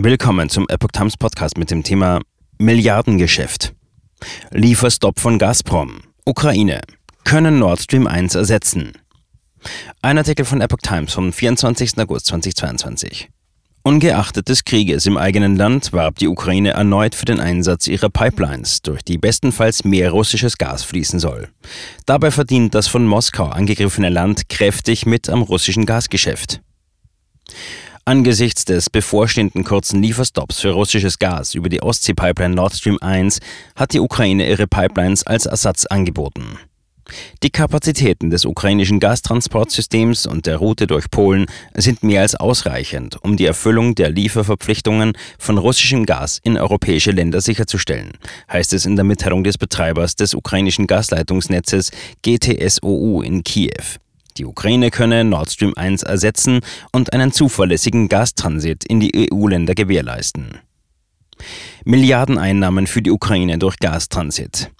Willkommen zum Epoch Times Podcast mit dem Thema Milliardengeschäft. Lieferstopp von Gazprom. Ukraine. Können Nord Stream 1 ersetzen. Ein Artikel von Epoch Times vom 24. August 2022. Ungeachtet des Krieges im eigenen Land warb die Ukraine erneut für den Einsatz ihrer Pipelines, durch die bestenfalls mehr russisches Gas fließen soll. Dabei verdient das von Moskau angegriffene Land kräftig mit am russischen Gasgeschäft. Angesichts des bevorstehenden kurzen Lieferstopps für russisches Gas über die Ostsee-Pipeline Nord Stream 1 hat die Ukraine ihre Pipelines als Ersatz angeboten. Die Kapazitäten des ukrainischen Gastransportsystems und der Route durch Polen sind mehr als ausreichend, um die Erfüllung der Lieferverpflichtungen von russischem Gas in europäische Länder sicherzustellen, heißt es in der Mitteilung des Betreibers des ukrainischen Gasleitungsnetzes GTSOU in Kiew. Die Ukraine könne Nord Stream 1 ersetzen und einen zuverlässigen Gastransit in die EU-Länder gewährleisten. Milliardeneinnahmen für die Ukraine durch Gastransit.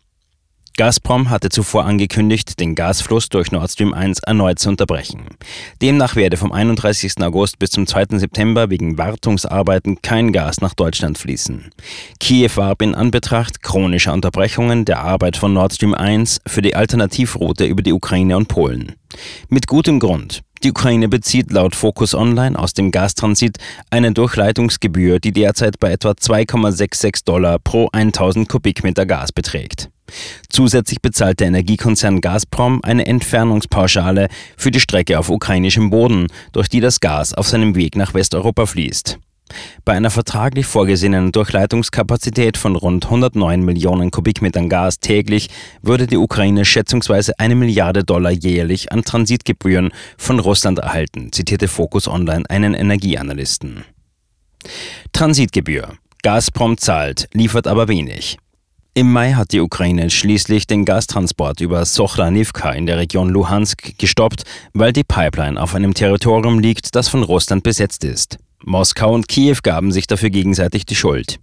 Gazprom hatte zuvor angekündigt, den Gasfluss durch Nord Stream 1 erneut zu unterbrechen. Demnach werde vom 31. August bis zum 2. September wegen Wartungsarbeiten kein Gas nach Deutschland fließen. Kiew warb in Anbetracht chronischer Unterbrechungen der Arbeit von Nord Stream 1 für die Alternativroute über die Ukraine und Polen. Mit gutem Grund. Die Ukraine bezieht laut Focus Online aus dem Gastransit eine Durchleitungsgebühr, die derzeit bei etwa 2,66 Dollar pro 1000 Kubikmeter Gas beträgt. Zusätzlich bezahlt der Energiekonzern Gazprom eine Entfernungspauschale für die Strecke auf ukrainischem Boden, durch die das Gas auf seinem Weg nach Westeuropa fließt. Bei einer vertraglich vorgesehenen Durchleitungskapazität von rund 109 Millionen Kubikmetern Gas täglich würde die Ukraine schätzungsweise eine Milliarde Dollar jährlich an Transitgebühren von Russland erhalten, zitierte Focus Online einen Energieanalysten. Transitgebühr. Gazprom zahlt, liefert aber wenig. Im Mai hat die Ukraine schließlich den Gastransport über Sochranivka in der Region Luhansk gestoppt, weil die Pipeline auf einem Territorium liegt, das von Russland besetzt ist. Moskau und Kiew gaben sich dafür gegenseitig die Schuld.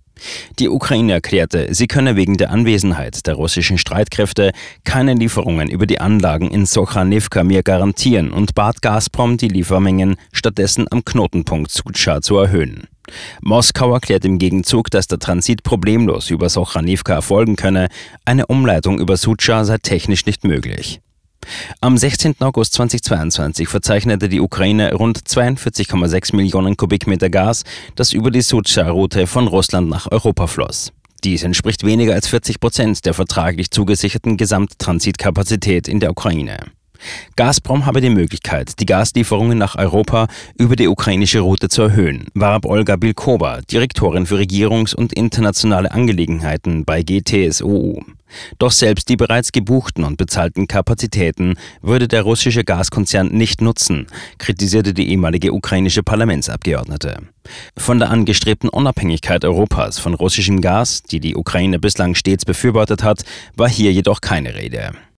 Die Ukraine erklärte, sie könne wegen der Anwesenheit der russischen Streitkräfte keine Lieferungen über die Anlagen in Sochanivka mehr garantieren und bat Gazprom, die Liefermengen stattdessen am Knotenpunkt Sucha zu erhöhen. Moskau erklärt im Gegenzug, dass der Transit problemlos über Sochanivka erfolgen könne, eine Umleitung über Sucha sei technisch nicht möglich. Am 16. August 2022 verzeichnete die Ukraine rund 42,6 Millionen Kubikmeter Gas, das über die Sucha-Route von Russland nach Europa floss. Dies entspricht weniger als 40 Prozent der vertraglich zugesicherten Gesamttransitkapazität in der Ukraine. Gazprom habe die Möglichkeit, die Gaslieferungen nach Europa über die ukrainische Route zu erhöhen, warb Olga Bilkova, Direktorin für Regierungs- und internationale Angelegenheiten bei GTSOU. Doch selbst die bereits gebuchten und bezahlten Kapazitäten würde der russische Gaskonzern nicht nutzen, kritisierte die ehemalige ukrainische Parlamentsabgeordnete. Von der angestrebten Unabhängigkeit Europas von russischem Gas, die die Ukraine bislang stets befürwortet hat, war hier jedoch keine Rede.